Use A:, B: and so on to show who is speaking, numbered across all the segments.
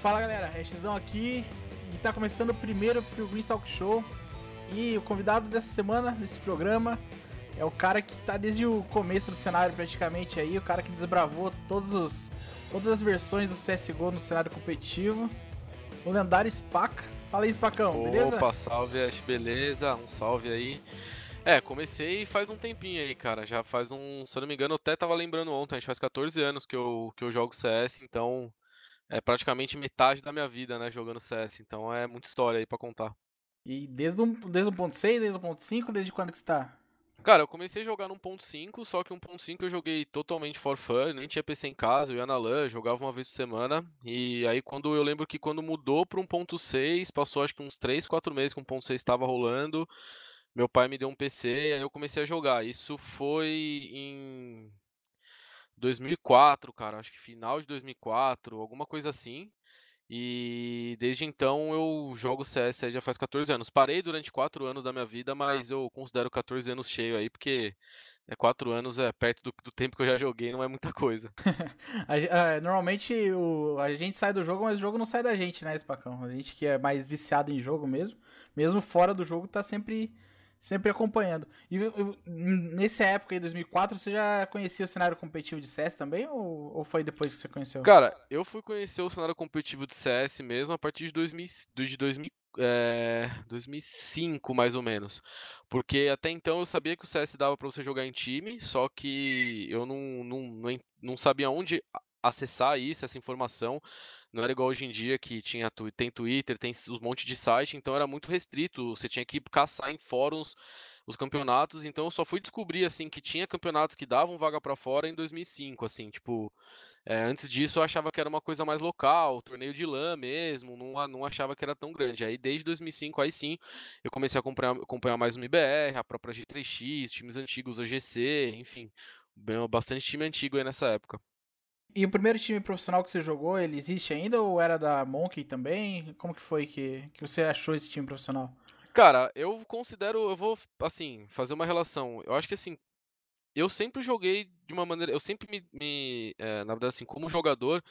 A: Fala galera, é aqui e tá começando o primeiro Green Talk Show. E o convidado dessa semana, desse programa, é o cara que tá desde o começo do cenário praticamente aí, o cara que desbravou todos os, todas as versões do CSGO no cenário competitivo, o lendário Spaca. Fala aí, Spacão, beleza?
B: Opa, salve, acho beleza, um salve aí. É, comecei faz um tempinho aí, cara. Já faz um, se eu não me engano, eu até tava lembrando ontem, acho que faz 14 anos que eu, que eu jogo CS, então é praticamente metade da minha vida, né, jogando CS. Então é muita história aí pra contar.
A: E desde o desde 1.6, desde o 1.5, desde quando que você tá?
B: Cara, eu comecei a jogar no 1.5, só que 1.5 eu joguei totalmente for fun, nem tinha PC em casa, eu ia na LAN, jogava uma vez por semana. E aí quando eu lembro que quando mudou para 1.6, passou acho que uns 3, 4 meses que o 1.6 estava rolando. Meu pai me deu um PC e aí eu comecei a jogar. Isso foi em 2004, cara, acho que final de 2004, alguma coisa assim. E desde então eu jogo CS já faz 14 anos. Parei durante 4 anos da minha vida, mas eu considero 14 anos cheio aí, porque é 4 anos é perto do, do, tempo que eu já joguei, não é muita coisa.
A: a, normalmente o, a gente sai do jogo, mas o jogo não sai da gente, né, Spacão? A gente que é mais viciado em jogo mesmo, mesmo fora do jogo, tá sempre sempre acompanhando. E nessa época, em 2004, você já conhecia o cenário competitivo de CS também? Ou, ou, foi depois que você conheceu?
B: Cara, eu fui conhecer o cenário competitivo de CS mesmo a partir de, 2000, de 2000, é, 2005, mais ou menos. Porque até então eu sabia que o CS dava para você jogar em time, só que eu não, não, não, não sabia onde acessar isso, essa informação. Não era igual hoje em dia que tinha, tem Twitter, tem um monte de site, então era muito restrito. Você tinha que caçar em fóruns os campeonatos, então eu só fui descobrir assim que tinha campeonatos que davam vaga para fora em 2005, assim, tipo, é, antes disso eu achava que era uma coisa mais local, torneio de LAN mesmo, não, não achava que era tão grande. Aí desde 2005, aí sim, eu comecei a acompanhar, acompanhar mais o MBR, a própria G3X, times antigos, a GC, enfim, bastante time antigo aí nessa época.
A: E o primeiro time profissional que você jogou, ele existe ainda ou era da Monkey também? Como que foi que, que você achou esse time profissional?
B: Cara, eu considero, eu vou, assim, fazer uma relação. Eu acho que, assim, eu sempre joguei de uma maneira, eu sempre me, me é, na verdade, assim, como jogador,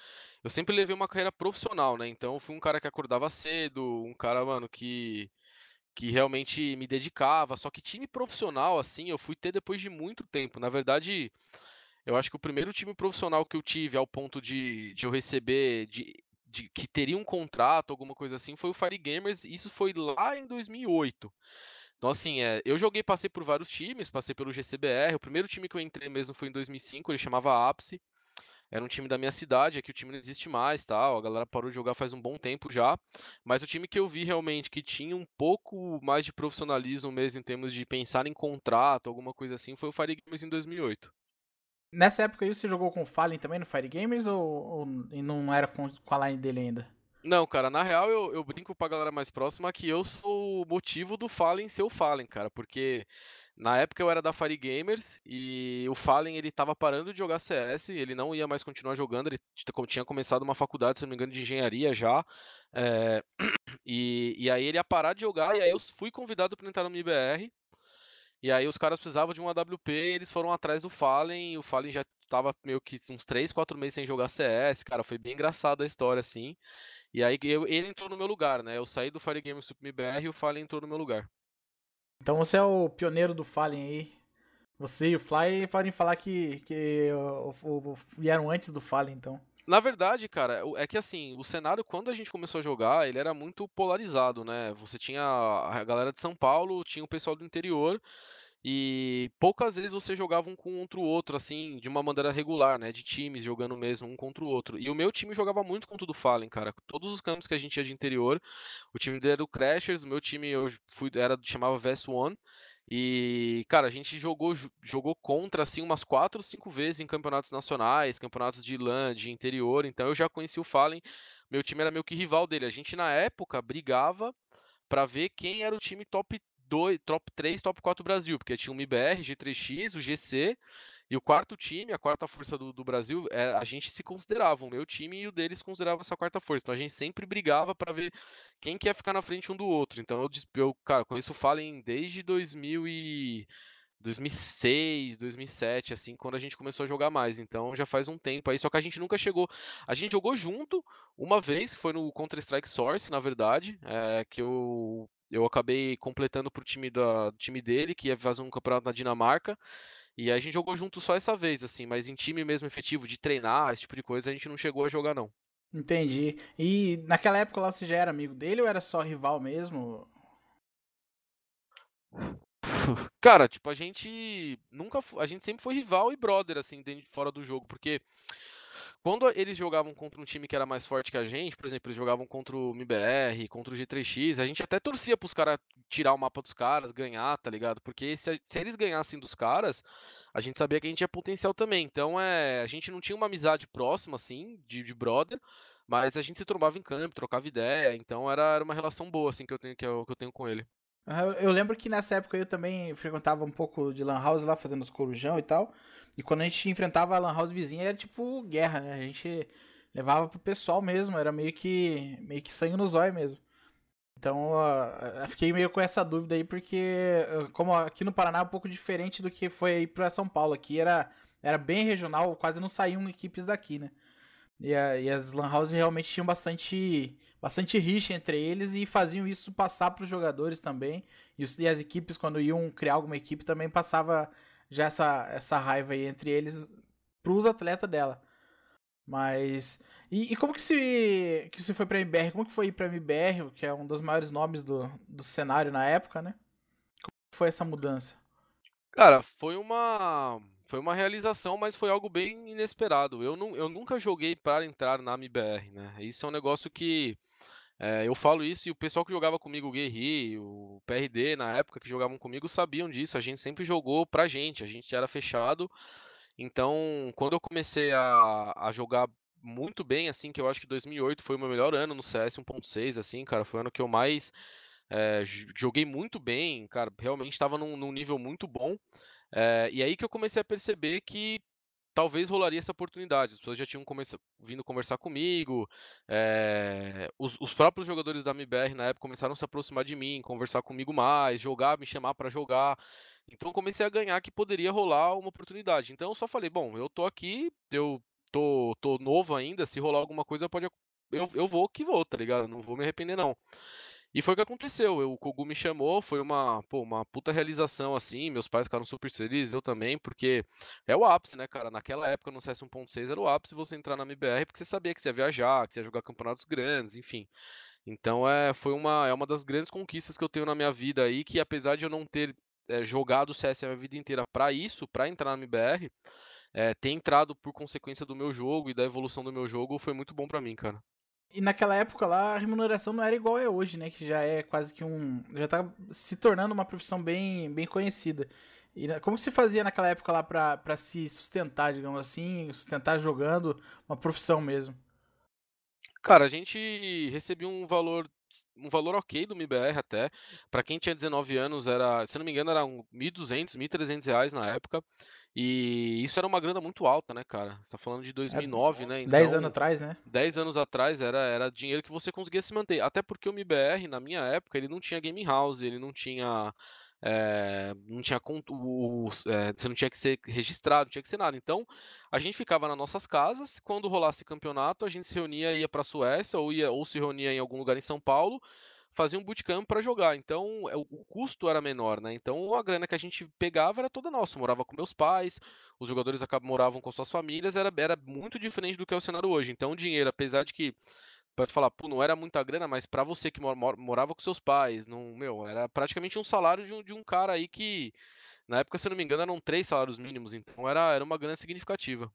B: eu sempre levei uma carreira profissional, né? Então, eu fui um cara que acordava cedo, um cara, mano, que que realmente me dedicava. Só que time profissional, assim, eu fui ter depois de muito tempo. Na verdade, eu acho que o primeiro time profissional que eu tive ao ponto de, de eu receber, de, de, que teria um contrato, alguma coisa assim, foi o Fire Gamers. Isso foi lá em 2008. Então, assim, é, eu joguei, passei por vários times, passei pelo GCBR. O primeiro time que eu entrei mesmo foi em 2005, ele chamava Ápice. Era um time da minha cidade, aqui o time não existe mais, tal. A galera parou de jogar faz um bom tempo já. Mas o time que eu vi realmente que tinha um pouco mais de profissionalismo mesmo em termos de pensar em contrato, alguma coisa assim, foi o Fire Gamers em 2008.
A: Nessa época aí você jogou com o Fallen também no Fire Games ou, ou não era com, com a line dele ainda?
B: Não, cara, na real eu, eu brinco pra galera mais próxima que eu sou o motivo do Fallen ser o Fallen, cara, porque na época eu era da Fire Gamers e o Fallen ele tava parando de jogar CS, ele não ia mais continuar jogando, ele tinha começado uma faculdade, se não me engano, de engenharia já, é, e, e aí ele ia parar de jogar e aí eu fui convidado para entrar no MBR, e aí os caras precisavam de um AWP, eles foram atrás do Fallen, e o Fallen já tava meio que uns 3, 4 meses sem jogar CS, cara, foi bem engraçada a história, assim. E aí eu, ele entrou no meu lugar, né? Eu saí do Fire Games Super BR e o Fallen entrou no meu lugar.
A: Então você é o pioneiro do Fallen aí. Você e o Fly podem falar que, que o, o, o, vieram antes do Fallen, então.
B: Na verdade, cara, é que assim, o cenário, quando a gente começou a jogar, ele era muito polarizado, né? Você tinha a galera de São Paulo, tinha o pessoal do interior, e poucas vezes você jogava um contra o outro, assim, de uma maneira regular, né? De times jogando mesmo um contra o outro. E o meu time jogava muito contra o do Fallen, cara. Todos os campos que a gente tinha de interior, o time dele era o Crashers, o meu time eu fui, era, chamava Vest One. E, cara, a gente jogou, jogou contra, assim, umas quatro, cinco vezes em campeonatos nacionais, campeonatos de LAN, de interior. Então eu já conheci o Fallen, meu time era meio que rival dele. A gente, na época, brigava para ver quem era o time top 2, top 3, top 4 do Brasil, porque tinha o MBR, G3X, o GC e o quarto time, a quarta força do, do Brasil, é, a gente se considerava, o meu time e o deles consideravam essa quarta força. Então a gente sempre brigava para ver quem quer ficar na frente um do outro. Então eu, eu cara, com isso Fallen desde 2000 e 2006, 2007, assim, quando a gente começou a jogar mais. Então já faz um tempo aí, só que a gente nunca chegou. A gente jogou junto uma vez, que foi no Counter-Strike Source, na verdade, é, que eu, eu acabei completando pro time, da, time dele, que ia fazer um campeonato na Dinamarca. E a gente jogou junto só essa vez, assim, mas em time mesmo efetivo, de treinar, esse tipo de coisa, a gente não chegou a jogar, não.
A: Entendi. E naquela época lá você já era amigo dele ou era só rival mesmo?
B: Cara, tipo, a gente nunca. A gente sempre foi rival e brother, assim, dentro, fora do jogo, porque quando eles jogavam contra um time que era mais forte que a gente, por exemplo, eles jogavam contra o MBR, contra o G3X, a gente até torcia pros caras tirar o mapa dos caras, ganhar, tá ligado? Porque se, se, eles ganhassem dos caras, a gente sabia que a gente tinha potencial também. Então, é, a gente não tinha uma amizade próxima, assim, de, de brother, mas a gente se trombava em campo, trocava ideia, então era, era uma relação boa, assim, que eu tenho, que eu, que eu tenho com ele.
A: Eu lembro que nessa época eu também frequentava um pouco de Lan House lá, fazendo os corujão e tal. E quando a gente enfrentava a Lan House vizinha, era tipo guerra, né? A gente levava pro pessoal mesmo, era meio que meio que sangue no zóio mesmo. Então, eu fiquei meio com essa dúvida aí, porque como aqui no Paraná é um pouco diferente do que foi aí pra São Paulo. Aqui era, era bem regional, quase não saíam equipes daqui, né? E, a, e as Lan House realmente tinham bastante bastante rixa entre eles e faziam isso passar para os jogadores também. E, os, e, as equipes, quando iam criar alguma equipe, também passava já essa, essa raiva aí entre eles para os atletas dela. Mas. E, e, como que se, que você foi pra MBR? Como que foi ir pra MBR, que é um dos maiores nomes do, do cenário na época, né? Como foi essa mudança?
B: Cara, foi uma foi uma realização, mas foi algo bem inesperado. Eu, não, eu nunca joguei para entrar na MBR, né? Isso é um negócio que é, eu falo isso e o pessoal que jogava comigo, o Guerri, o PRD, na época que jogavam comigo, sabiam disso. A gente sempre jogou pra gente, a gente era fechado. Então, quando eu comecei a, a jogar muito bem, assim, que eu acho que 2008 foi o meu melhor ano no CS 1.6, assim, cara, foi o ano que eu mais é, joguei muito bem, cara, realmente estava num, num, nível muito bom. É, e aí que eu comecei a perceber que talvez rolaria essa oportunidade. As pessoas já tinham vindo conversar comigo, é, os, os, próprios jogadores da MBR na época começaram a se aproximar de mim, conversar comigo mais, jogar, me chamar para jogar. Então comecei a ganhar que poderia rolar uma oportunidade. Então eu só falei, bom, eu tô aqui, eu tô, tô novo ainda, se rolar alguma coisa pode eu, eu vou que vou, tá ligado? Não vou me arrepender não. E foi o que aconteceu. Eu, o Kogu me chamou, foi uma, pô, uma puta realização, assim. Meus pais ficaram super felizes, eu também, porque é o ápice, né, cara? Naquela época, no CS 1.6, era o ápice você entrar na MBR, porque você sabia que você ia viajar, que você ia jogar campeonatos grandes, enfim. Então, é, foi uma, é uma das grandes conquistas que eu tenho na minha vida aí, que apesar de eu não ter é, jogado CS a minha vida inteira para isso, para entrar na MBR, é, ter entrado por consequência do meu jogo e da evolução do meu jogo foi muito bom para mim, cara.
A: E naquela época lá, a remuneração não era igual é hoje, né? Que já é quase que um. Já tá se tornando uma profissão bem, bem conhecida. E como se fazia naquela época lá pra, pra se sustentar, digamos assim, sustentar jogando uma profissão mesmo?
B: Cara, a gente recebia um valor um valor ok do MBR até. Para quem tinha 19 anos, era, se não me engano, era 1.200, 1.300 reais na época. E isso era uma grana muito alta, né, cara? Você tá falando de 2009, é, né?
A: Então, 10 anos atrás, né?
B: 10 anos atrás era, era dinheiro que você conseguia se manter. Até porque o MBR, na minha época, ele não tinha game house, ele não tinha. É, não tinha o, é, você não tinha que ser registrado, não tinha que ser nada. Então, a gente ficava nas nossas casas. Quando rolasse campeonato, a gente se reunia, ia para a Suécia ou ia ou se reunia em algum lugar em São Paulo fazia um bootcamp para jogar. Então, é, o custo era menor, né? Então, a grana que a gente pegava era toda nossa. Eu morava com meus pais, os jogadores moravam com suas famílias, era, era muito diferente do que é o cenário hoje. Então, o dinheiro, apesar de que pode falar, pô, não era muita grana, mas para você que morava com seus pais, não, meu, era praticamente um salário de um, de um cara aí que na época, se eu não me engano, eram três salários mínimos, então era, era uma grana significativa.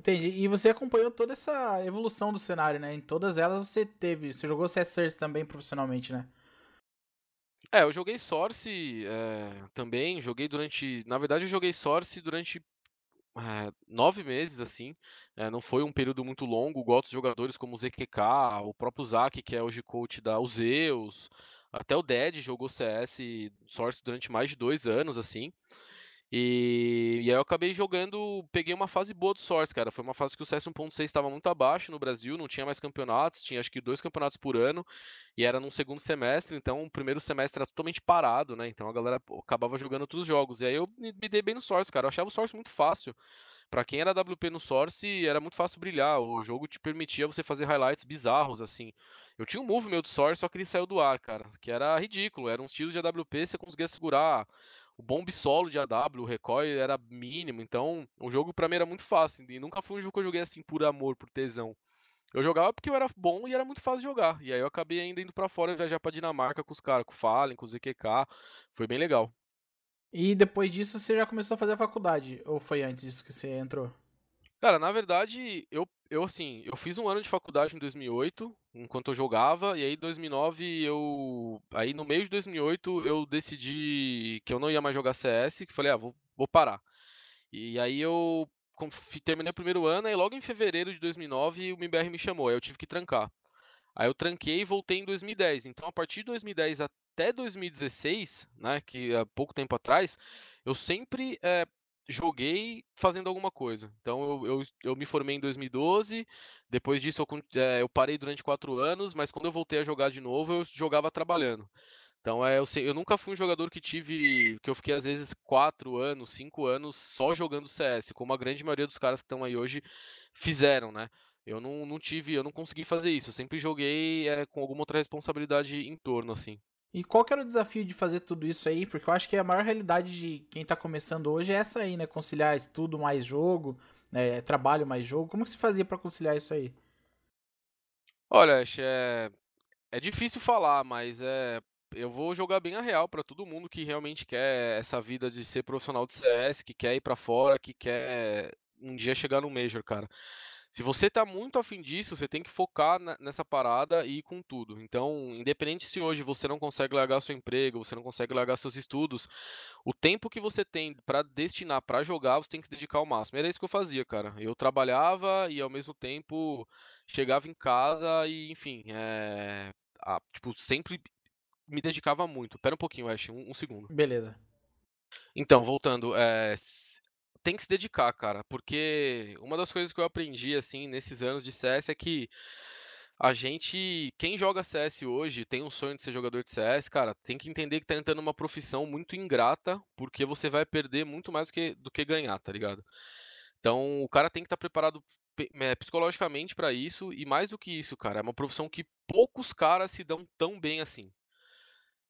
A: Entendi. E você acompanhou toda essa evolução do cenário, né? Em todas elas você teve. Você jogou CS também profissionalmente, né?
B: É, eu joguei Source é, também. Joguei durante. Na verdade, eu joguei Source durante é, nove meses, assim. É, não foi um período muito longo, igual outros jogadores como o ZQK, o próprio Zack, que é hoje coach da Uzeus. Até o Dead jogou CS Source durante mais de dois anos, assim. E, e aí eu acabei jogando, peguei uma fase boa do Source, cara. Foi uma fase que o CS 1.6 estava muito abaixo no Brasil, não tinha mais campeonatos, tinha acho que dois campeonatos por ano, e era num segundo semestre, então o primeiro semestre era totalmente parado, né? Então a galera acabava jogando outros jogos. E aí eu me dei bem no Source, cara. Eu achava o Source muito fácil. Para quem era WP no Source, era muito fácil brilhar. O jogo te permitia você fazer highlights bizarros, assim. Eu tinha um move meu do Source, só que ele saiu do ar, cara. Que era ridículo. Era uns tiros de AWP, você conseguia segurar o bomb solo de AW, o recoil era mínimo, então o jogo para mim era muito fácil. E nunca foi um jogo que eu joguei assim por amor, por tesão. Eu jogava porque eu era bom e era muito fácil de jogar. E aí eu acabei ainda indo para fora viajar para Dinamarca com os caras, com o Fallen, com o ZQK. Foi bem legal.
A: E depois disso você já começou a fazer a faculdade? Ou foi antes disso que você entrou?
B: Cara, na verdade, eu, eu assim, eu fiz um ano de faculdade em 2008, enquanto eu jogava, e aí em 2009 eu, aí no meio de 2008 eu decidi que eu não ia mais jogar CS, que falei, ah, vou, vou parar. E aí eu terminei o primeiro ano e logo em fevereiro de 2009 o MBR me chamou, aí eu tive que trancar. Aí eu tranquei e voltei em 2010. Então, a partir de 2010 até 2016, né, que há pouco tempo atrás, eu sempre é, joguei fazendo alguma coisa. Então eu, eu, eu, me formei em 2012, depois disso eu, é, eu, parei durante quatro anos, mas quando eu voltei a jogar de novo, eu jogava trabalhando. Então é, eu, sei, eu nunca fui um jogador que tive. que eu fiquei às vezes quatro anos, cinco anos só jogando CS, como a grande maioria dos caras que estão aí hoje fizeram, né? Eu não, não tive, eu não consegui fazer isso. Eu sempre joguei é, com alguma outra responsabilidade em torno, assim.
A: E qual que era o desafio de fazer tudo isso aí? Porque eu acho que a maior realidade de quem tá começando hoje é essa aí, né? Conciliar estudo mais jogo, né? trabalho mais jogo. Como que se fazia para conciliar isso aí?
B: Olha, é, é difícil falar, mas é eu vou jogar bem a real para todo mundo que realmente quer essa vida de ser profissional de CS, que quer ir para fora, que quer um dia chegar no Major, cara. Se você tá muito afim disso, você tem que focar nessa parada e ir com tudo. Então, independente se hoje você não consegue largar seu emprego, você não consegue largar seus estudos, o tempo que você tem para destinar para jogar, você tem que se dedicar ao máximo. Era isso que eu fazia, cara. Eu trabalhava e ao mesmo tempo chegava em casa e, enfim, é... ah, tipo, sempre me dedicava muito. Pera um pouquinho, Ash, um, um segundo.
A: Beleza.
B: Então, voltando, é, tem que se dedicar, cara, porque uma das coisas que eu aprendi, assim, nesses anos de CS é que a gente, quem joga CS hoje, tem um sonho de ser jogador de CS, cara, tem que entender que tá entrando numa profissão muito ingrata, porque você vai perder muito mais do que, do que ganhar, tá ligado? Então, o cara tem que estar tá preparado é, psicologicamente para isso, e mais do que isso, cara, é uma profissão que poucos caras se dão tão bem assim.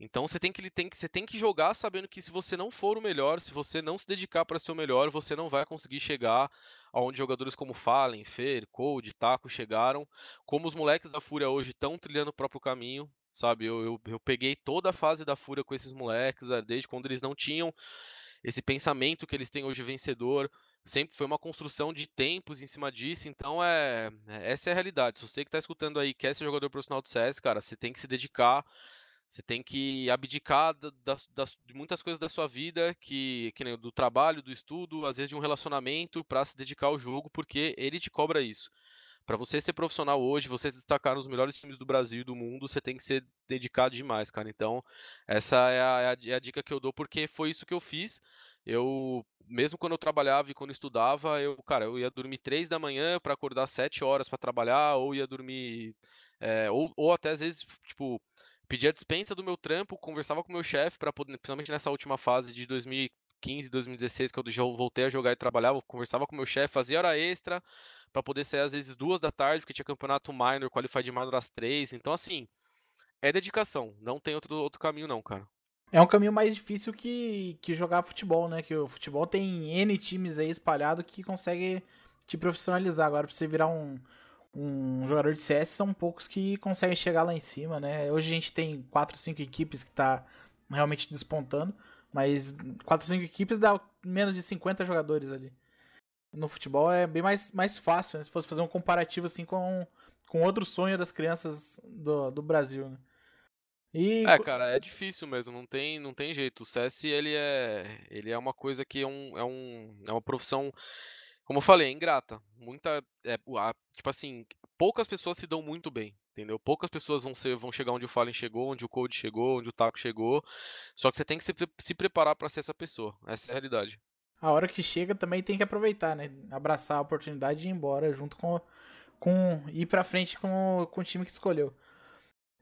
B: Então você tem que, tem você tem que jogar sabendo que se você não for o melhor, se você não se dedicar para ser o melhor, você não vai conseguir chegar aonde jogadores como Fallen, Fer, Cold, Taco chegaram. Como os moleques da Fúria hoje estão trilhando o próprio caminho, sabe? Eu, eu, eu, peguei toda a fase da Fúria com esses moleques, eh, desde quando eles não tinham esse pensamento que eles têm hoje vencedor. Sempre foi uma construção de tempos em cima disso, então é, é essa é a realidade. Se você que está escutando aí quer ser jogador profissional de CS, cara, você tem que se dedicar você tem que abdicar de muitas coisas da sua vida, que, que do trabalho, do estudo, às vezes de um relacionamento, para se dedicar ao jogo, porque ele te cobra isso. Para você ser profissional hoje, você se destacar nos melhores times do Brasil e do mundo, você tem que ser dedicado demais, cara. Então, essa é a, é é a dica que eu dou, porque foi isso que eu fiz. Eu, mesmo quando eu trabalhava e quando eu estudava, eu, cara, eu ia dormir três da manhã para acordar sete horas para trabalhar, ou ia dormir, é, ou, ou até às vezes, tipo, pedi a dispensa do meu trampo, conversava com o meu chefe para poder, principalmente nessa última fase de 2015, 2016, que eu já voltei a jogar e trabalhava, conversava com o meu chefe, fazia hora extra para poder sair às vezes duas da tarde, porque tinha campeonato minor, qualified minor às três. Então assim, é dedicação, não tem outro, outro caminho não, cara.
A: É um caminho mais difícil que, que jogar futebol, né? Que o futebol tem N times aí espalhado que consegue te profissionalizar. Agora, pra você virar um, um jogador de CS são poucos que conseguem chegar lá em cima, né? Hoje a gente tem 4, 5 equipes que tá realmente despontando, mas 4, 5 equipes dá menos de 50 jogadores ali. No futebol é bem mais, mais fácil, né? Se fosse fazer um comparativo assim com, com outro sonho das crianças do, do Brasil, né?
B: E... É, cara, é difícil mesmo, não tem, não tem jeito. O CS, ele é, ele é uma coisa que é, um, é, um, é uma profissão como eu falei, é ingrata. Muita. É, a, tipo assim, poucas pessoas se dão muito bem, entendeu? Poucas pessoas vão, ser, vão chegar onde o Fallen chegou, onde o Code chegou, onde o Taco chegou. Só que você tem que se, se preparar para ser essa pessoa. Essa é a realidade.
A: a hora que chega também tem que aproveitar, né? Abraçar a oportunidade de ir embora junto com. com ir pra frente com, com o time que escolheu.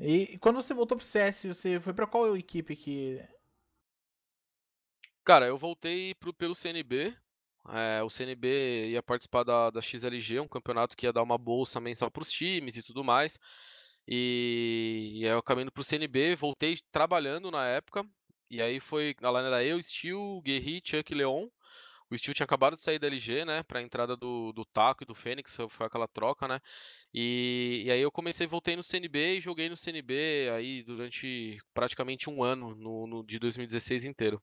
A: E, e quando você voltou pro CS, você foi para qual equipe que.
B: Cara, eu voltei pro, pelo CNB. É, o CNB ia participar da, da XLG, um campeonato que ia dar uma bolsa mensal pros times e tudo mais. E, e aí eu acabei indo pro CNB, voltei trabalhando na época. E aí foi. A line era eu, Steel, Guerri, Chuck Leon. O Steel tinha acabado de sair da LG, né? Pra entrada do, do Taco e do Fênix, foi aquela troca, né? E, e aí eu comecei, voltei no CNB e joguei no CNB aí durante praticamente um ano, no, no de 2016 inteiro.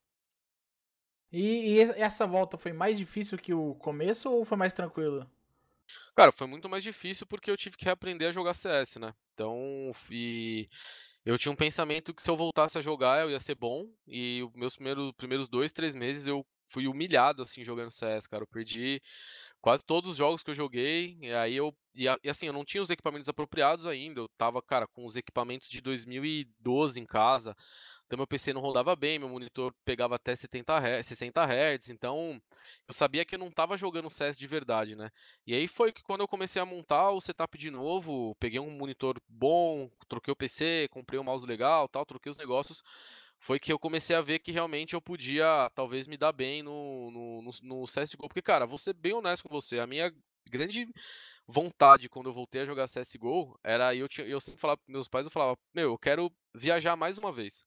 A: E, e, essa volta foi mais difícil que o começo ou foi mais tranquilo?
B: Cara, foi muito mais difícil porque eu tive que reaprender a jogar CS, né? Então, e eu tinha um pensamento que se eu voltasse a jogar eu ia ser bom. E os meus primeiros, primeiros dois, três meses eu fui humilhado, assim, jogando CS, cara. Eu perdi quase todos os jogos que eu joguei. E aí eu. E, assim, eu não tinha os equipamentos apropriados ainda. Eu tava, cara, com os equipamentos de 2012 em casa. Então meu PC não rodava bem, meu monitor pegava até 70 Hz, 60 Hz, então eu sabia que eu não estava jogando CS de verdade, né? E aí foi que quando eu comecei a montar o setup de novo, peguei um monitor bom, troquei o PC, comprei um mouse legal, tal, troquei os negócios, foi que eu comecei a ver que realmente eu podia talvez me dar bem no, no, no, no CSGO, porque cara, vou ser bem honesto com você, a minha grande vontade quando eu voltei a jogar CSGO era eu, tinha, eu sempre falava para meus pais, eu falava, meu, eu quero viajar mais uma vez.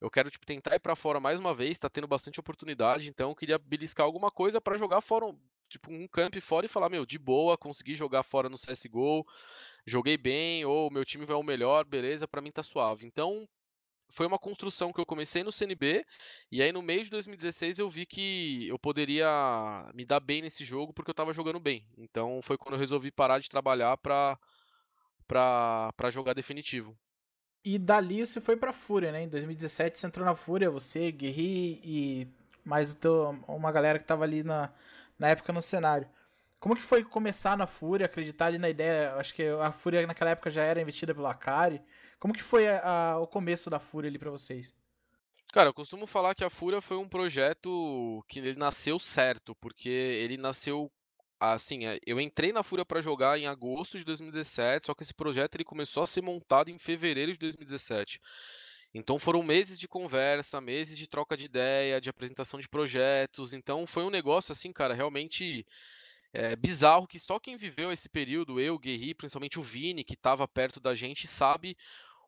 B: Eu quero tipo tentar ir para fora mais uma vez, tá tendo bastante oportunidade, então eu queria beliscar alguma coisa para jogar fora, tipo um camp fora e falar, meu, de boa, consegui jogar fora no CS:GO, joguei bem, ou meu time vai o melhor, beleza, para mim tá suave. Então, foi uma construção que eu comecei no CNB, e aí no meio de 2016 eu vi que eu poderia me dar bem nesse jogo porque eu tava jogando bem. Então foi quando eu resolvi parar de trabalhar pra, pra jogar definitivo.
A: E dali você foi pra Fúria, né? Em 2017 você entrou na Fúria, você, Guerri e mais teu, uma galera que tava ali na, na época no cenário. Como que foi começar na Fúria, acreditar ali na ideia? Acho que a Fúria naquela época já era investida pelo Akari. Como que foi a, a, o começo da Fúria ali para vocês?
B: Cara, eu costumo falar que a Fúria foi um projeto que ele nasceu certo, porque ele nasceu assim, é, eu entrei na Fúria para jogar em agosto de 2017, só que esse projeto ele começou a ser montado em fevereiro de 2017. Então foram meses de conversa, meses de troca de ideia, de apresentação de projetos. Então foi um negócio assim, cara, realmente é, bizarro que só quem viveu esse período, eu, Guerri, principalmente o Vini, que estava perto da gente, sabe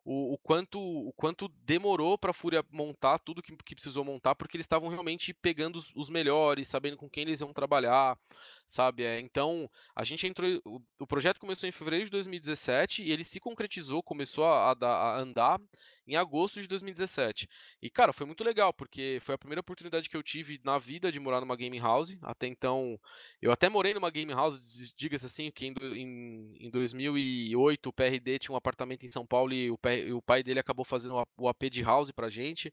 B: o, o, quanto, o quanto demorou para a Fúria montar tudo que, que, precisou montar, porque eles estavam realmente pegando os, os, melhores, sabendo com quem eles iam trabalhar, sabe? É, então, a gente entrou. O, o, projeto começou em fevereiro de 2017 e ele se concretizou, começou a, a, a andar em agosto de 2017. E, cara, foi muito legal, porque foi a primeira oportunidade que eu tive na vida de morar numa game house. Até então, eu até morei numa game house, diga-se assim, que em, em, em 2008 o PRD tinha um apartamento em São Paulo e o, o pai dele acabou fazendo o AP de house pra gente.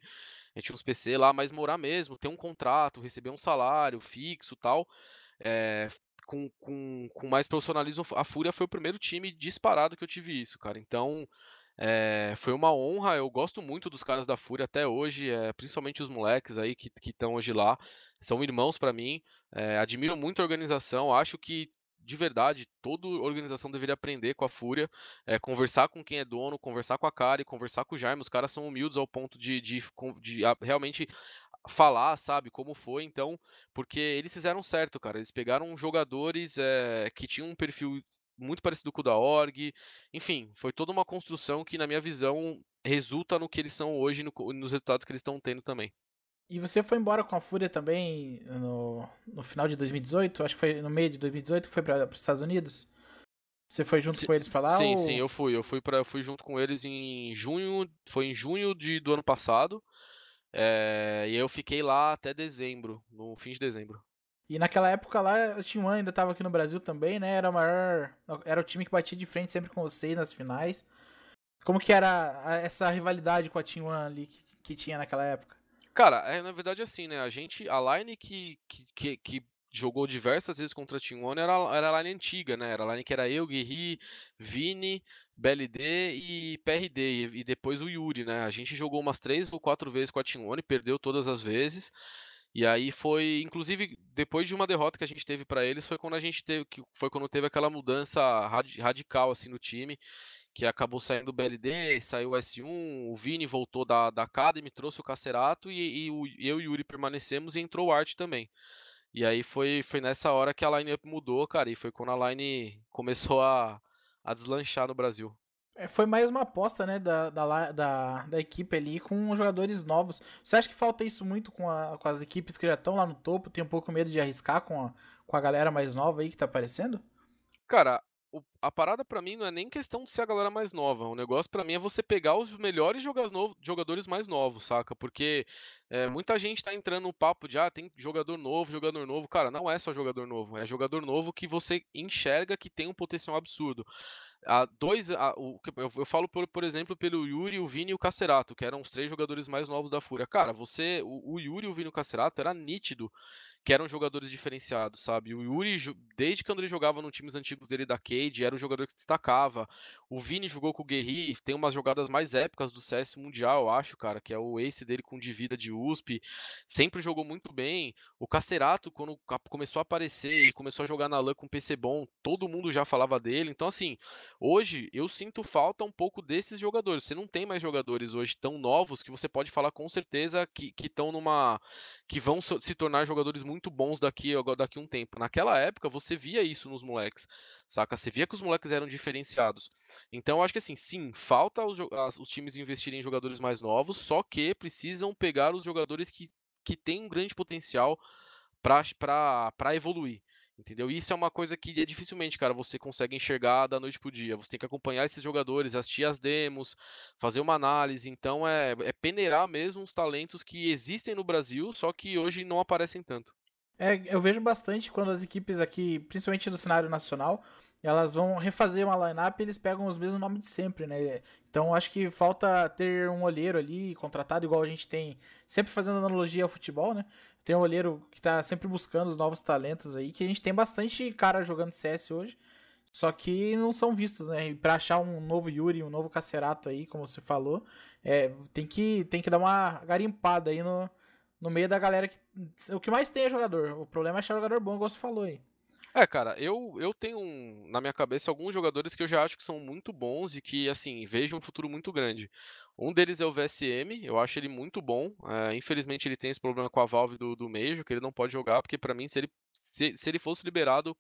B: A gente tinha uns PC lá, mas morar mesmo, ter um contrato, receber um salário fixo tal. É, com, com, com mais profissionalismo, a Fúria foi o primeiro time disparado que eu tive isso, cara. Então, é, foi uma honra, eu gosto muito dos caras da Fúria até hoje, é, principalmente os moleques aí que estão hoje lá, são irmãos para mim, é, admiro muito a organização, acho que de verdade, toda organização deveria aprender com a Fúria, é, conversar com quem é dono, conversar com a Kari, conversar com o Jaime. Os caras são humildes ao ponto de, de, de, de realmente falar, sabe, como foi. Então, porque eles fizeram certo, cara. Eles pegaram jogadores é, que tinham um perfil muito parecido com o da org. Enfim, foi toda uma construção que, na minha visão, resulta no que eles são hoje, no, nos resultados que eles estão tendo também.
A: E você foi embora com a Fúria também no, no final de 2018? Acho que foi no meio de 2018 que foi para os Estados Unidos? Você foi junto sim, com eles para lá?
B: Sim,
A: ou...
B: sim, eu fui. Eu fui para fui junto com eles em junho. Foi em junho de, do ano passado. É, e eu fiquei lá até dezembro, no fim de dezembro.
A: E naquela época lá, o Team One ainda estava aqui no Brasil também, né? Era o maior. Era o time que batia de frente sempre com vocês nas finais. Como que era essa rivalidade com a Team One ali que, que tinha naquela época?
B: Cara, é na verdade assim, né? A gente. A line que, que, que jogou diversas vezes contra a Team One era, era a line antiga, né? Era a line que era eu, Guerri, Vini, BLD e PRD, e, depois o Yuri, né? A gente jogou umas três ou quatro vezes com a Team One, perdeu todas as vezes. E aí foi, inclusive, depois de uma derrota que a gente teve para eles, foi quando a gente teve, que foi quando teve aquela mudança radical assim no time, que acabou saindo o BLD, saiu o S1, o Vini voltou da, da Academy, trouxe o Cacerato e, e o, eu e o Yuri permanecemos e entrou o Art também. E aí foi, foi nessa hora que a line-up mudou, cara, e foi quando a line começou a, a deslanchar no Brasil.
A: É, foi mais uma aposta, né, da, da, da, da, equipe ali com jogadores novos. Você acha que falta isso muito com, a, com as equipes que já estão lá no topo? Tem um pouco medo de arriscar com a, com a galera mais nova aí que tá aparecendo?
B: Cara, a parada para mim não é nem questão de ser a galera mais nova. O negócio para mim é você pegar os melhores jogadores mais novos, saca? Porque é, muita gente tá entrando no papo de ah, tem jogador novo, jogador novo. Cara, não é só jogador novo, é jogador novo que você enxerga que tem um potencial absurdo a dois, a, o, eu, eu, falo, por, por exemplo, pelo Yuri, o Vini e o Cacerato, que eram os três jogadores mais novos da Fúria. Cara, você, o, o Yuri, o Vini e o Cacerato era nítido que eram jogadores diferenciados, sabe? O Yuri, desde quando ele jogava no times antigos dele da Cade, era um jogador que se destacava. O Vini jogou com o Guerri, tem umas jogadas mais épicas do CS Mundial, eu acho, cara, que é o ace dele com de vida de USP. Sempre jogou muito bem. O Cacerato, quando começou a aparecer e começou a jogar na LAN com PC bom, todo mundo já falava dele. Então, assim, hoje eu sinto falta um pouco desses jogadores. Você não tem mais jogadores hoje tão novos que você pode falar com certeza que estão numa. que vão se tornar jogadores muito muito bons daqui daqui um tempo. Naquela época você via isso nos moleques, saca? Você via que os moleques eram diferenciados. Então eu acho que assim, sim, falta os, os times investirem em jogadores mais novos, só que precisam pegar os jogadores que, que têm um grande potencial para evoluir. Entendeu? Isso é uma coisa que é dificilmente, cara, você consegue enxergar da noite pro dia. Você tem que acompanhar esses jogadores, assistir as demos, fazer uma análise. Então é, é peneirar mesmo os talentos que existem no Brasil, só que hoje não aparecem tanto.
A: É, eu vejo bastante quando as equipes aqui, principalmente do cenário nacional, elas vão refazer uma lineup e eles pegam os mesmos nomes de sempre, né? Então acho que falta ter um olheiro ali contratado, igual a gente tem, sempre fazendo analogia ao futebol, né? Tem um olheiro que tá sempre buscando os novos talentos aí, que a gente tem bastante cara jogando CS hoje, só que não são vistos, né? E pra achar um novo Yuri, um novo Cacerato aí, como você falou, é, tem, que, tem que dar uma garimpada aí no, no meio da galera que. O que mais tem é jogador. O problema é achar jogador bom, igual você falou aí.
B: É, cara, eu, eu tenho na minha cabeça alguns jogadores que eu já acho que são muito bons e que, assim, vejo um futuro muito grande. Um deles é o VSM, eu acho ele muito bom. É, infelizmente ele tem esse problema com a Valve do, do Major, que ele não pode jogar, porque para mim, se ele, se, se ele fosse liberado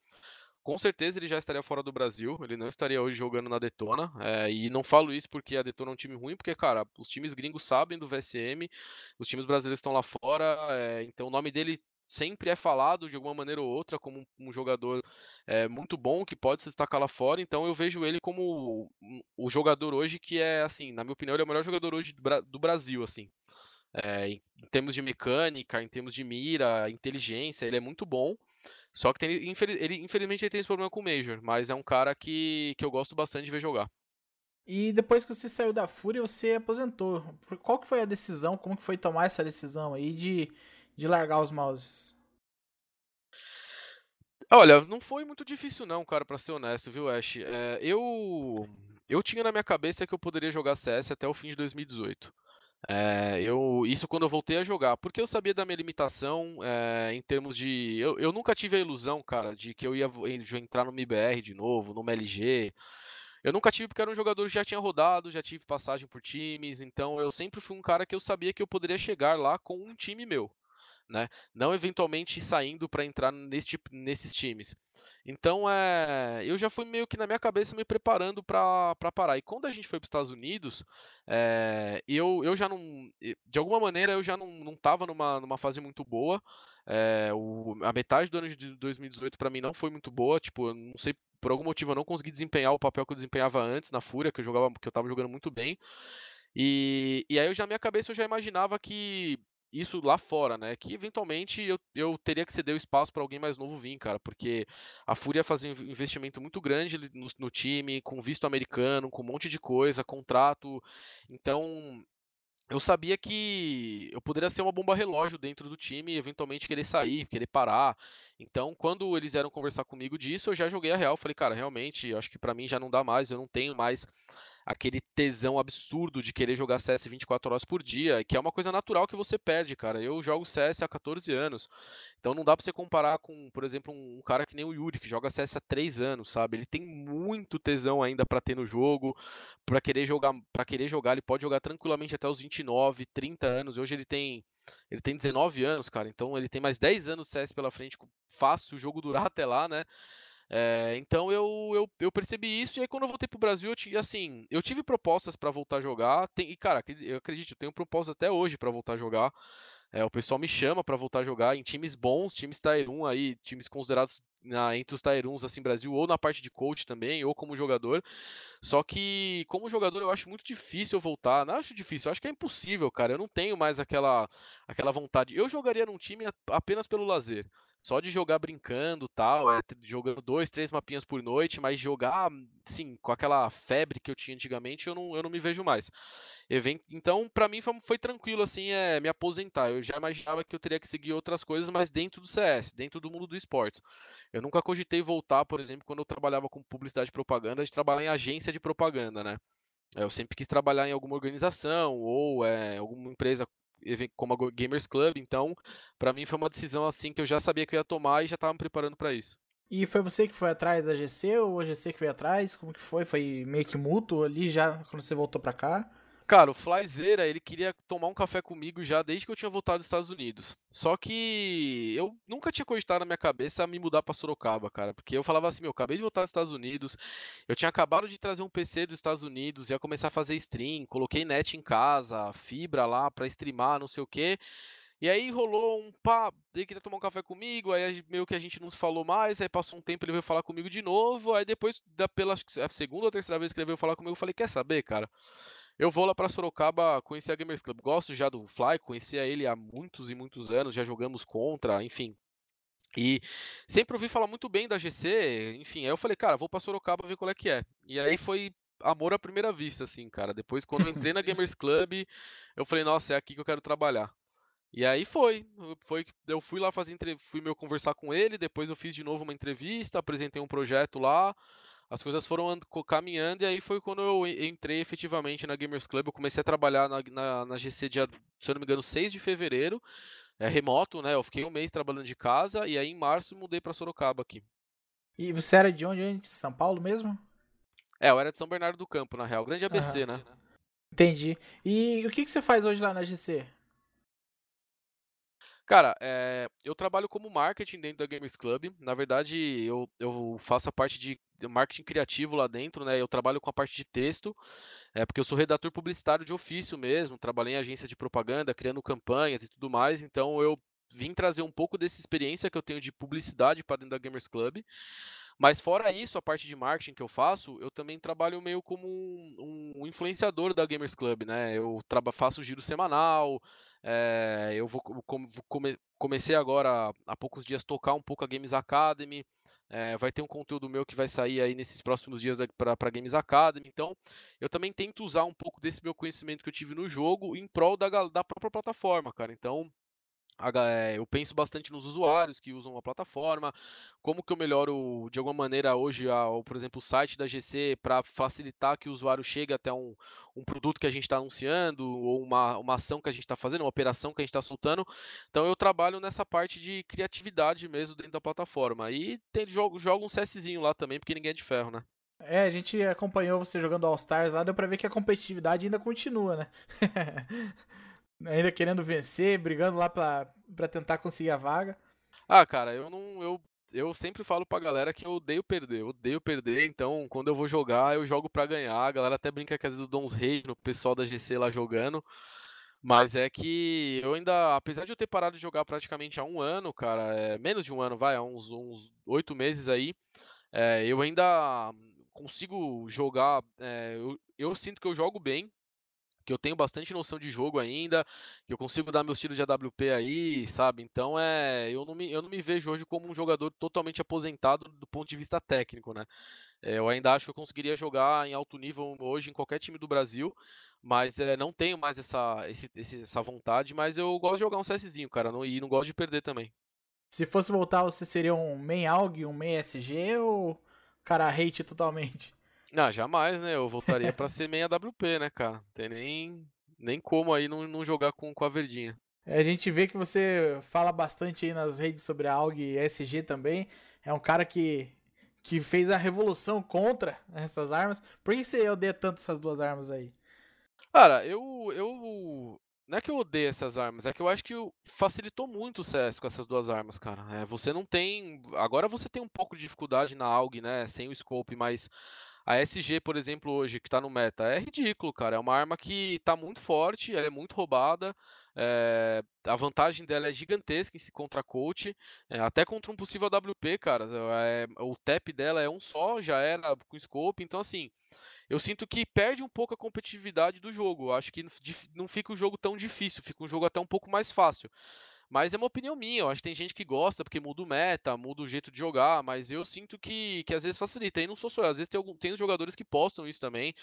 B: com certeza ele já estaria fora do Brasil, ele não estaria hoje jogando na Detona. É, e não falo isso porque a Detona é um time ruim, porque, cara, os times gringos sabem do VSM, os times brasileiros estão lá fora, é, então o nome dele sempre é falado de alguma maneira ou outra como um, jogador é, muito bom que pode se destacar lá fora. Então eu vejo ele como o, jogador hoje que é, assim, na minha opinião, ele é o melhor jogador hoje do, Brasil, assim. É, em termos de mecânica, em termos de mira, inteligência, ele é muito bom. Só que tem, ele, infelizmente ele tem esse problema com o Major, mas é um cara que, que eu gosto bastante de ver jogar.
A: E depois que você saiu da Fúria, você aposentou. Qual que foi a decisão? Como que foi tomar essa decisão aí de, de largar os mouses?
B: Olha, não foi muito difícil não, cara, para ser honesto, viu, Ash? É, eu eu tinha na minha cabeça que eu poderia jogar CS até o fim de 2018. É, eu, isso quando eu voltei a jogar, porque eu sabia da minha limitação é, em termos de. Eu, eu nunca tive a ilusão, cara, de que eu ia entrar no MBR de novo, no MLG. Eu nunca tive porque era um jogador que já tinha rodado, já tive passagem por times, então eu sempre fui um cara que eu sabia que eu poderia chegar lá com um time meu né? Não eventualmente saindo para entrar nesse nesses times. Então, é, eu já fui meio que na minha cabeça me preparando para parar. E quando a gente foi para os Estados Unidos, é, eu, eu já não. De alguma maneira, eu já não, não tava numa, numa fase muito boa. É, o, a metade do ano de 2018 para mim não foi muito boa. Tipo, eu não sei, por algum motivo eu não consegui desempenhar o papel que eu desempenhava antes na Fúria, que eu jogava, que eu tava jogando muito bem. E, e aí eu já na minha cabeça eu já imaginava que isso lá fora, né? Que eventualmente eu, eu teria que ceder o espaço para alguém mais novo vir, cara, porque a Fúria fazia um investimento muito grande no, no, time, com visto americano, com um monte de coisa, contrato. Então, eu sabia que eu poderia ser uma bomba relógio dentro do time e eventualmente querer sair, querer parar. Então, quando eles vieram conversar comigo disso, eu já joguei a real, falei, cara, realmente, acho que para mim já não dá mais, eu não tenho mais aquele tesão absurdo de querer jogar CS 24 horas por dia, que é uma coisa natural que você perde, cara. Eu jogo CS há 14 anos, então não dá pra você comparar com, por exemplo, um cara que nem o Yuri, que joga CS há 3 anos, sabe? Ele tem muito tesão ainda para ter no jogo, para querer jogar, para querer jogar, ele pode jogar tranquilamente até os 29, 30 anos. Hoje ele tem ele tem 19 anos, cara, então ele tem mais 10 anos de CS pela frente, fácil o jogo durar até lá, né? É, então eu, eu, eu, percebi isso, e aí quando eu voltei pro Brasil, eu tive, assim, eu tive propostas para voltar a jogar, tem, e cara, eu acredito, eu tenho propostas até hoje para voltar a jogar. É, o pessoal me chama para voltar a jogar em times bons, times Tier 1 aí, times considerados na, entre os Tier 1 assim, Brasil, ou na parte de coach também, ou como jogador. Só que, como jogador, eu acho muito difícil voltar. Não acho difícil, acho que é impossível, cara. Eu não tenho mais aquela, aquela vontade. Eu jogaria num time apenas pelo lazer só de jogar brincando tal, é, jogando dois, três mapinhas por noite, mas jogar, sim, com aquela febre que eu tinha antigamente, eu não, eu não me vejo mais. Então, para mim foi, foi, tranquilo, assim, é, me aposentar. Eu já imaginava que eu teria que seguir outras coisas, mas dentro do CS, dentro do mundo do esportes. Eu nunca cogitei voltar, por exemplo, quando eu trabalhava com publicidade e propaganda, de trabalhar em agência de propaganda, né? Eu sempre quis trabalhar em alguma organização ou é, alguma empresa como a Gamers Club, então para mim foi uma decisão assim que eu já sabia que eu ia tomar e já estava me preparando para isso.
A: E foi você que foi atrás da GC ou a GC que veio atrás? Como que foi? Foi meio que mútuo ali já quando você voltou para cá?
B: Cara, o Flyzeira, ele queria tomar um café comigo já desde que eu tinha voltado dos Estados Unidos. Só que eu nunca tinha cogitado na minha cabeça me mudar para Sorocaba, cara. Porque eu falava assim, meu, acabei de voltar dos Estados Unidos, eu tinha acabado de trazer um PC dos Estados Unidos, ia começar a fazer stream, coloquei net em casa, fibra lá para streamar, não sei o quê. E aí rolou um pá, ele queria tomar um café comigo, aí meio que a gente não se falou mais, aí passou um tempo ele veio falar comigo de novo, aí depois, da, pela segunda ou terceira vez que ele veio falar comigo, eu falei, quer saber, cara? Eu vou lá para Sorocaba conhecer a Gamers Club. Gosto já do Fly, conhecia ele há muitos e muitos anos, já jogamos contra, enfim. E sempre ouvi falar muito bem da GC, enfim. Aí eu falei, cara, vou para Sorocaba ver qual é que é. E aí foi amor à primeira vista, assim, cara. Depois, quando eu entrei na Gamers Club, eu falei, nossa, é aqui que eu quero trabalhar. E aí foi, foi eu fui lá fazer fui meu conversar com ele, depois eu fiz de novo uma entrevista, apresentei um projeto lá as coisas foram caminhando e aí foi quando eu entrei efetivamente na Gamers Club. Eu comecei a trabalhar na, na, na GC dia, se eu não me engano, 6 de fevereiro, é remoto, né? Eu fiquei um mês trabalhando de casa e aí em março mudei para Sorocaba aqui.
A: E você era de onde? De São Paulo mesmo?
B: É, eu era de São Bernardo do Campo, na real. Grande ABC, né?
A: Entendi. E o que, que você faz hoje lá na GC?
B: Cara, é, eu trabalho como marketing dentro da Gamers Club. Na verdade, eu, eu faço a parte de marketing criativo lá dentro, né? Eu trabalho com a parte de texto, é, porque eu sou redator publicitário de ofício mesmo, trabalhei em agências de propaganda, criando campanhas e tudo mais. Então, eu vim trazer um pouco dessa experiência que eu tenho de publicidade para dentro da Gamers Club. Mas fora isso, a parte de marketing que eu faço, eu também trabalho meio como um, um influenciador da Gamers Club, né? Eu faço giro semanal, é, eu vou, come, comecei agora há poucos dias tocar um pouco a Games Academy. É, vai ter um conteúdo meu que vai sair aí nesses próximos dias para Games Academy. Então, eu também tento usar um pouco desse meu conhecimento que eu tive no jogo em prol da, da própria plataforma, cara. Então, eu penso bastante nos usuários que usam a plataforma, como que eu melhoro de alguma maneira hoje, por exemplo, o site da GC para facilitar que o usuário chegue até um, um produto que a gente está anunciando, ou uma, uma ação que a gente está fazendo, uma operação que a gente está soltando. Então eu trabalho nessa parte de criatividade mesmo dentro da plataforma. E tem, jogo, jogo um CSzinho lá também, porque ninguém é de ferro, né?
A: É, a gente acompanhou você jogando All Stars lá, deu pra ver que a competitividade ainda continua, né? ainda querendo vencer, brigando lá pra, pra tentar conseguir a vaga.
B: Ah, cara, eu não. Eu, eu sempre falo pra galera que eu odeio perder, eu odeio perder, então quando eu vou jogar, eu jogo pra ganhar. A galera até brinca que às vezes eu dou uns reis no pessoal da GC lá jogando. Mas é que eu ainda, apesar de eu ter parado de jogar praticamente há um ano, cara, é, menos de um ano, vai, há uns oito meses aí, é, eu ainda consigo jogar. É, eu, eu sinto que eu jogo bem, que eu tenho bastante noção de jogo ainda, que eu consigo dar meus tiros de AWP aí, sabe? Então é, eu não me, eu não me vejo hoje como um jogador totalmente aposentado do ponto de vista técnico, né? É, eu ainda acho que eu conseguiria jogar em alto nível hoje em qualquer time do Brasil, mas é, não tenho mais essa, esse, essa vontade, mas eu gosto de jogar um CSzinho, cara, não, e não gosto de perder também.
A: Se fosse voltar, você seria um main AUG, um main SG ou cara hate totalmente?
B: Não, jamais, né? Eu voltaria pra ser meia WP, né, cara? Tem nem, nem como aí não, não jogar com, com a verdinha.
A: A gente vê que você fala bastante aí nas redes sobre a AUG e SG também. É um cara que, que fez a revolução contra essas armas. Por que você odeia tanto essas duas armas aí?
B: Cara, eu, eu. Não é que eu odeio essas armas, é que eu acho que facilitou muito o CS com essas duas armas, cara. É, você não tem. Agora você tem um pouco de dificuldade na AUG, né? Sem o scope, mas a SG, por exemplo, hoje, que tá no meta, é ridículo, cara. É uma arma que tá muito forte, ela é muito roubada. É, a vantagem dela é gigantesca em se contra coach, é, até contra um possível WP, cara. É, o tap dela é um só, já era com scope, então assim. Eu sinto que perde um pouco a competitividade do jogo. Acho que não fica o jogo tão difícil, fica um jogo até um pouco mais fácil. Mas é uma opinião minha, eu acho que tem gente que gosta porque muda o meta, muda o jeito de jogar, mas eu sinto que, que às vezes facilita. E não sou só eu, às vezes tem, algum, tem os jogadores que postam isso também,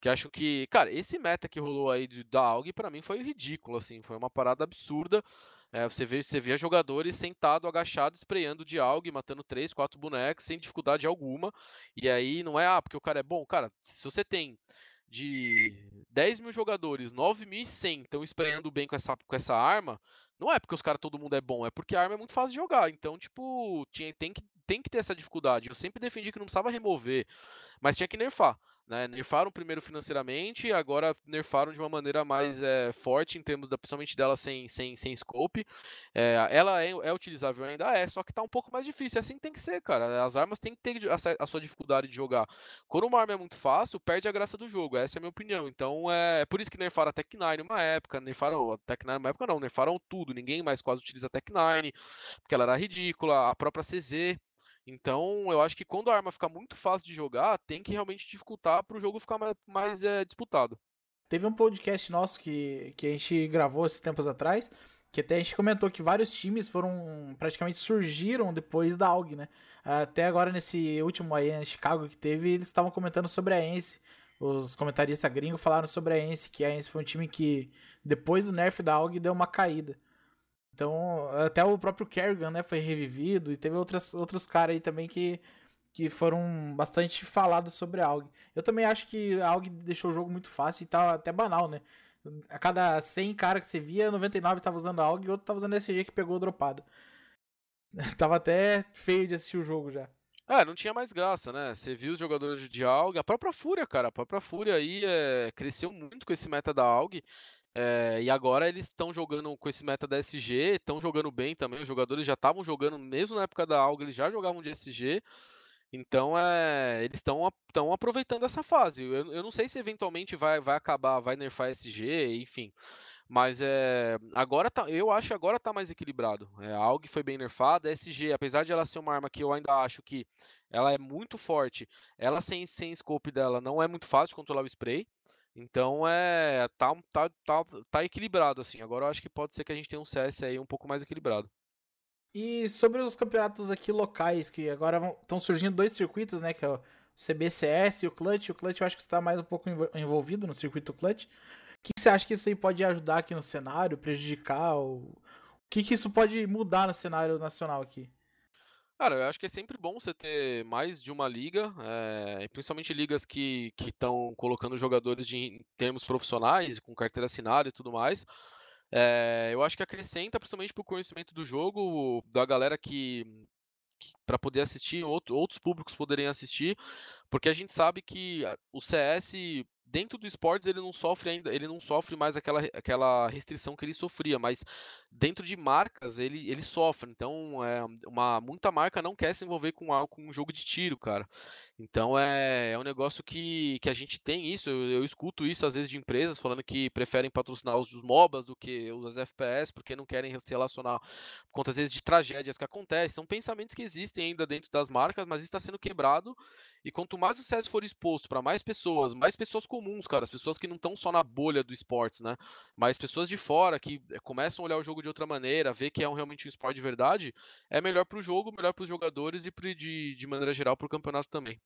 B: que acham que. Cara, esse meta que rolou aí da AUG para mim foi ridículo, assim, foi uma parada absurda. É, você, vê, você via jogadores sentados, agachados, sprayando de AUG, matando 3, 4 bonecos sem dificuldade alguma. E aí não é, ah, porque o cara é bom. Cara, se você tem de 10 mil jogadores, 9.100 estão sprayando bem com essa, com essa arma, não é porque os caras, todo mundo é bom, é porque a arma é muito fácil de jogar. Então, tipo, tinha, tem, que, tem que ter essa dificuldade. Eu sempre defendi que não precisava remover, mas tinha que nerfar. Né? Nerfaram primeiro financeiramente, agora nerfaram de uma maneira mais é, forte em termos da, principalmente dela sem, sem, sem scope. É, ela é, é, utilizável ainda, é, só que tá um pouco mais difícil. É assim que tem que ser, cara. As armas têm que ter a, a, sua dificuldade de jogar. Quando uma arma é muito fácil, perde a graça do jogo. Essa é a minha opinião. Então é, é por isso que nerfaram a Tech 9 uma época, nerfaram a Tech 9 uma época não, nerfaram tudo. Ninguém mais quase utiliza a Tech 9, porque ela era ridícula. A própria CZ então, eu acho que quando a arma fica muito fácil de jogar, tem que realmente dificultar para o jogo ficar mais, mais é, disputado.
A: Teve um podcast nosso que, que a gente gravou esses tempos atrás, que até a gente comentou que vários times foram praticamente surgiram depois da AUG, né? Até agora nesse último aí em Chicago que teve, eles estavam comentando sobre a Ence. Os comentaristas gringos falaram sobre a Ence, que a Ence foi um time que depois do nerf da AUG deu uma caída. Então, até o próprio Kerrigan, né, foi revivido e teve outras, outros caras aí também que, que foram bastante falados sobre a AUG. Eu também acho que a AUG deixou o jogo muito fácil e tá até banal, né? A cada 100 caras que você via, 99 tava usando a AUG e outro tava usando a SG que pegou dropado. tava até feio de assistir o jogo já.
B: É, não tinha mais graça, né? Você viu os jogadores de AUG, a própria Fúria, cara, a própria Fúria aí é, cresceu muito com esse meta da AUG. É, e agora eles estão jogando com esse meta da SG, estão jogando bem também. Os jogadores já estavam jogando, mesmo na época da AUG, eles já jogavam de SG. Então é, eles estão aproveitando essa fase. Eu, eu, não sei se eventualmente vai, vai acabar, vai nerfar SG, enfim. Mas é, agora tá, eu acho que agora tá mais equilibrado. É, a AUG foi bem nerfada, a SG, apesar de ela ser uma arma que eu ainda acho que ela é muito forte, ela sem, sem scope dela não é muito fácil de controlar o spray. Então é tá, tá, tá, tá equilibrado assim. Agora eu acho que pode ser que a gente tenha um CS aí um pouco mais equilibrado.
A: E sobre os campeonatos aqui locais, que agora estão surgindo dois circuitos, né? Que é o CBCS e o Clutch. O Clutch eu acho que está mais um pouco envolvido no circuito Clutch. O que você acha que isso aí pode ajudar aqui no cenário, prejudicar? O, o que, que isso pode mudar no cenário nacional aqui?
B: Cara, eu acho que é sempre bom você ter mais de uma liga, é, principalmente ligas que estão colocando jogadores de, em termos profissionais, com carteira assinada e tudo mais. É, eu acho que acrescenta, principalmente para o conhecimento do jogo, da galera que, que para poder assistir, outro, outros públicos poderem assistir, porque a gente sabe que o CS dentro do esportes ele não sofre ainda, ele não sofre mais aquela, aquela restrição que ele sofria, mas dentro de marcas ele, ele sofre. Então, é, uma muita marca não quer se envolver com algo com um jogo de tiro, cara. Então é, é um negócio que, que a gente tem isso. Eu, eu, escuto isso às vezes de empresas falando que preferem patrocinar os, os MOBAs do que os FPS, porque não querem se relacionar por conta às vezes de tragédias que acontecem. São pensamentos que existem ainda dentro das marcas, mas isso está sendo quebrado. E quanto mais o CS for exposto para mais pessoas, mais pessoas comuns, cara, as pessoas que não estão só na bolha do esportes, né? Mas pessoas de fora que eh, começam a olhar o jogo de outra maneira, ver que é um, realmente um esporte de verdade, é melhor para o jogo, melhor para os jogadores e de, de maneira geral para o campeonato também.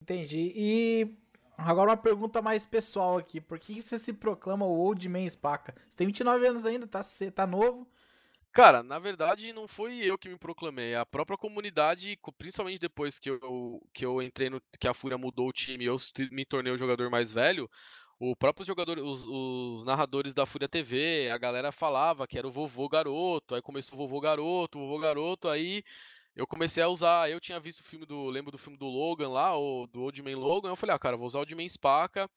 A: Entendi. E agora uma pergunta mais pessoal aqui. Por que você se proclama o Old Man Spaca? Você tem 29 anos ainda, tá, tá novo.
B: Cara, na verdade não foi eu que me proclamei, a própria comunidade, principalmente depois que eu, que eu entrei no, que a Fúria mudou o time eu me tornei o jogador mais velho, o próprio jogador, os, os, narradores da Fúria TV, a galera falava que era o vovô garoto, aí começou o vovô garoto, o vovô garoto, aí eu comecei a usar, eu tinha visto o filme do, lembro do filme do Logan lá, ou do Old Man Logan, eu falei, ah, cara, vou usar o Old Man Spaca,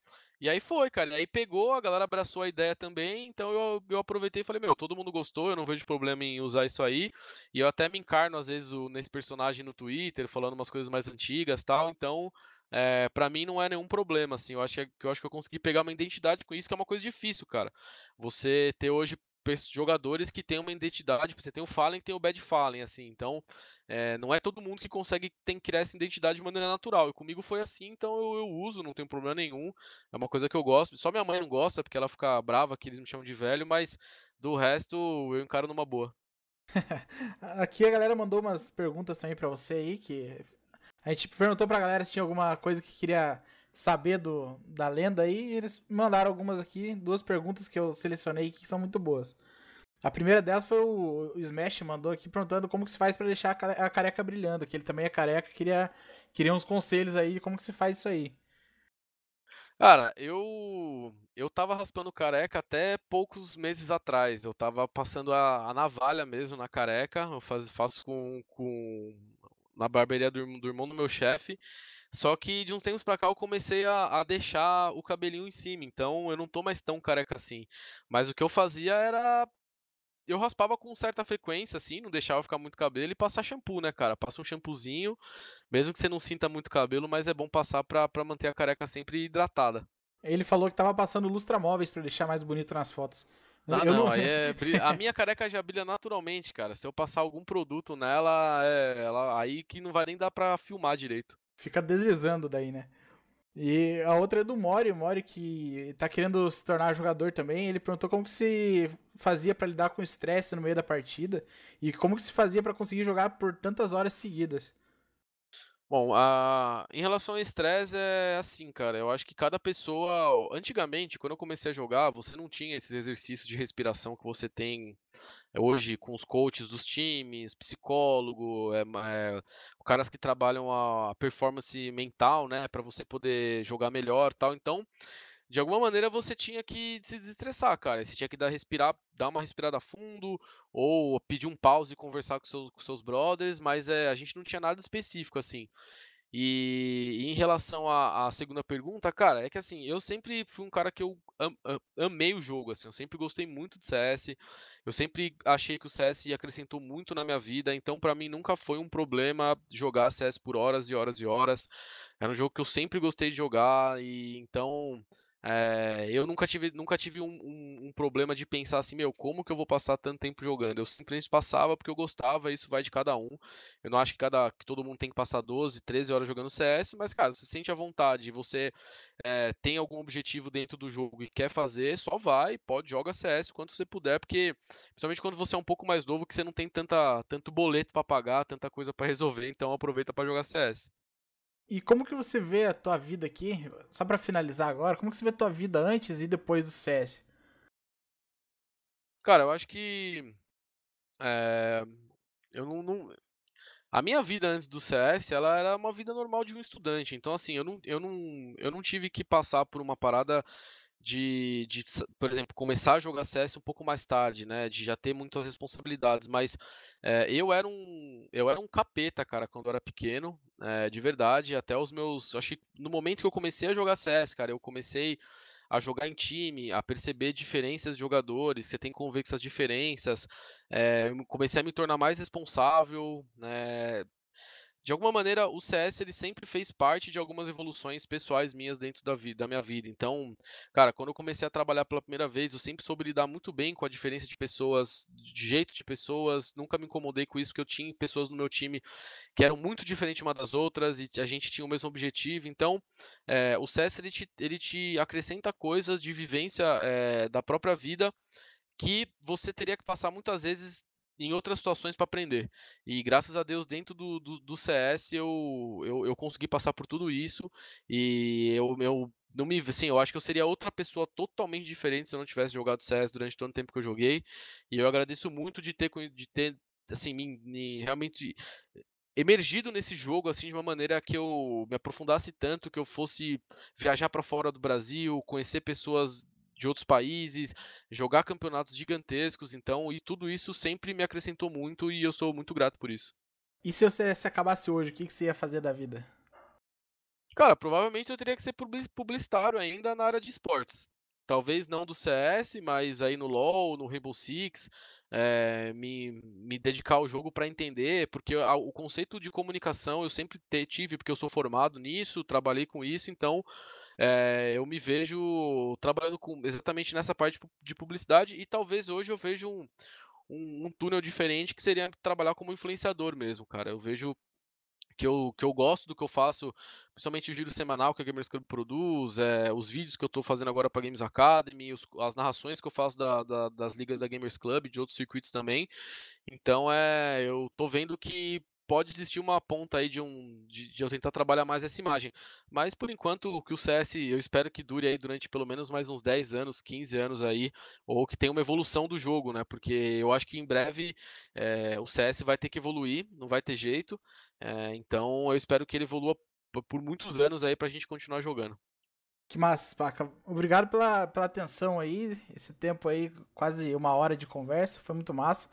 B: e aí foi, cara. E aí pegou, a galera abraçou a ideia também, então eu, eu aproveitei e falei, meu, todo mundo gostou, eu não vejo problema em usar isso aí. E eu até me encarno, às vezes, nesse personagem no Twitter, falando umas coisas mais antigas tal. Então, é, para mim não é nenhum problema, assim. Eu acho que, eu acho que eu consegui pegar uma identidade com isso, que é uma coisa difícil, cara. Você ter hoje jogadores que têm uma identidade, você tem o Fallen tem o Bad Fallen, assim, então é, não é todo mundo que consegue tem, criar essa identidade de maneira natural, e comigo foi assim, então eu, eu, uso, não tem problema nenhum, é uma coisa que eu gosto, só minha mãe não gosta, porque ela fica brava que eles me chamam de velho, mas do resto eu encaro numa boa.
A: Aqui a galera mandou umas perguntas também para você aí, que a gente perguntou pra galera se tinha alguma coisa que queria saber do, da lenda aí, eles mandaram algumas aqui, duas perguntas que eu selecionei que são muito boas. A primeira delas foi o, o Smash mandou aqui perguntando como que se faz para deixar a careca brilhando, que ele também é careca, queria queria uns conselhos aí como que se faz isso aí.
B: Cara, eu eu tava raspando careca até poucos meses atrás. Eu tava passando a, a navalha mesmo na careca. Eu faz, faço com, com na barbearia do, do irmão do meu chefe. Só que de uns tempos pra cá eu comecei a, a, deixar o cabelinho em cima, então eu não tô mais tão careca assim. Mas o que eu fazia era. Eu raspava com certa frequência, assim, não deixava ficar muito cabelo e passar shampoo, né, cara? Passa um shampoozinho, mesmo que você não sinta muito cabelo, mas é bom passar pra, pra manter a careca sempre hidratada.
A: Ele falou que tava passando lustramóveis para deixar mais bonito nas fotos.
B: Ah, eu não, não... É... a minha careca já brilha naturalmente, cara. Se eu passar algum produto nela, é... ela... aí que não vai nem dar pra filmar direito.
A: Fica deslizando daí, né? E a outra é do Mori, o Mori que tá querendo se tornar jogador também. Ele perguntou como que se fazia para lidar com o estresse no meio da partida e como que se fazia para conseguir jogar por tantas horas seguidas.
B: Bom, a... em relação ao estresse é assim, cara. Eu acho que cada pessoa. Antigamente, quando eu comecei a jogar, você não tinha esses exercícios de respiração que você tem hoje com os coaches dos times, psicólogo, é, é, caras que trabalham a performance mental, né, para você poder jogar melhor, tal. Então, de alguma maneira você tinha que se desestressar, cara. Você tinha que dar respirar, dar uma respirada fundo, ou pedir um pause e conversar com, seu, com seus brothers, mas é, a gente não tinha nada específico assim. E, em relação à, à, segunda pergunta, cara, é que assim, eu sempre fui um cara que eu am, am, amei o jogo, assim, eu sempre gostei muito de CS, eu sempre achei que o CS acrescentou muito na minha vida, então para mim nunca foi um problema jogar CS por horas e horas e horas. Era um jogo que eu sempre gostei de jogar, e então é, eu nunca tive, nunca tive um, um, um, problema de pensar assim, meu, como que eu vou passar tanto tempo jogando? Eu simplesmente passava porque eu gostava, isso vai de cada um. Eu não acho que, cada, que todo mundo tem que passar 12, 13 horas jogando CS, mas, cara, você sente a vontade, você é, tem algum objetivo dentro do jogo e quer fazer, só vai, pode, joga CS quanto você puder, porque, principalmente quando você é um pouco mais novo, que você não tem tanta, tanto boleto para pagar, tanta coisa para resolver, então aproveita para jogar CS.
A: E como que você vê a tua vida aqui, só para finalizar agora, como que você vê a tua vida antes e depois do CS?
B: Cara, eu acho que é, eu não, não, a minha vida antes do CS, ela era uma vida normal de um estudante. Então assim, eu não, eu não, eu não tive que passar por uma parada de, de, por exemplo, começar a jogar CS um pouco mais tarde, né? De já ter muitas responsabilidades. Mas é, eu era um eu era um capeta, cara, quando eu era pequeno, é, de verdade. Até os meus, acho que no momento que eu comecei a jogar CS, cara, eu comecei a jogar em time, a perceber diferenças de jogadores, você tem que conver com essas diferenças. É, eu comecei a me tornar mais responsável, né? De alguma maneira o CS ele sempre fez parte de algumas evoluções pessoais minhas dentro da vida, da minha vida. Então, cara, quando eu comecei a trabalhar pela primeira vez, eu sempre soube lidar muito bem com a diferença de pessoas, de jeito de pessoas, nunca me incomodei com isso porque eu tinha pessoas no meu time que eram muito diferentes uma das outras e a gente tinha o mesmo objetivo. Então, é, o CS ele te, ele te acrescenta coisas de vivência é, da própria vida que você teria que passar muitas vezes em outras situações para aprender. E graças a Deus, dentro do, do, do CS, eu, eu, eu, consegui passar por tudo isso. E eu, eu não me, assim, eu acho que eu seria outra pessoa totalmente diferente se eu não tivesse jogado CS durante todo o tempo que eu joguei. E eu agradeço muito de ter, de ter assim, me, me realmente emergido nesse jogo assim de uma maneira que eu me aprofundasse tanto, que eu fosse viajar para fora do Brasil, conhecer pessoas de outros países, jogar campeonatos gigantescos, então, e tudo isso sempre me acrescentou muito e eu sou muito grato por isso.
A: E se você se acabasse hoje, o que, que você ia fazer da vida?
B: Cara, provavelmente eu teria que ser publicitário ainda na área de esportes. Talvez não do CS, mas aí no LoL, no Rainbow Six, é, me, me dedicar ao jogo para entender, porque a, o conceito de comunicação eu sempre te, tive, porque eu sou formado nisso, trabalhei com isso, então é, eu me vejo trabalhando com, exatamente nessa parte de publicidade e talvez hoje eu veja um, um, um túnel diferente que seria trabalhar como influenciador mesmo, cara. Eu vejo que eu, que eu gosto do que eu faço, principalmente o giro semanal que a Gamers Club produz, é, os vídeos que eu estou fazendo agora para Games Academy, os, as narrações que eu faço da, da, das ligas da Gamers Club, de outros circuitos também. Então, é, eu tô vendo que pode existir uma ponta aí de um de, de, eu tentar trabalhar mais essa imagem. Mas por enquanto que o CS eu espero que dure aí durante pelo menos mais uns 10 anos, 15 anos aí, ou que tenha uma evolução do jogo, né? Porque eu acho que em breve é, o CS vai ter que evoluir, não vai ter jeito. É, então eu espero que ele evolua por muitos anos aí pra gente continuar jogando.
A: Que massa, Spaca. Obrigado pela, pela atenção aí, esse tempo aí, quase uma hora de conversa, foi muito massa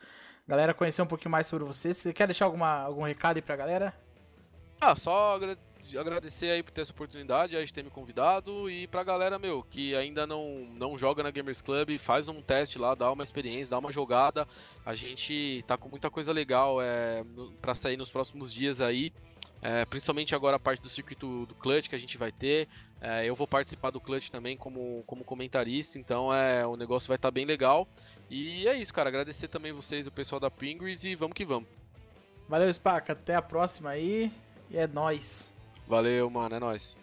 A: galera conhecer um pouquinho mais sobre você. Você quer deixar alguma, algum recado aí pra galera?
B: Ah, só agradecer aí por ter essa oportunidade, a gente ter me convidado e pra galera, meu, que ainda não, não joga na Gamers Club, faz um teste lá, dá uma experiência, dá uma jogada. A gente tá com muita coisa legal é, para sair nos próximos dias aí. É, principalmente agora a parte do circuito do Clutch que a gente vai ter. É, eu vou participar do Clutch também como, como comentarista, então é, o negócio vai estar tá bem legal. E é isso, cara. Agradecer também vocês, o pessoal da Pringles, e vamos que vamos.
A: Valeu, Spaca. Até a próxima aí. E é nóis.
B: Valeu, mano. É nóis.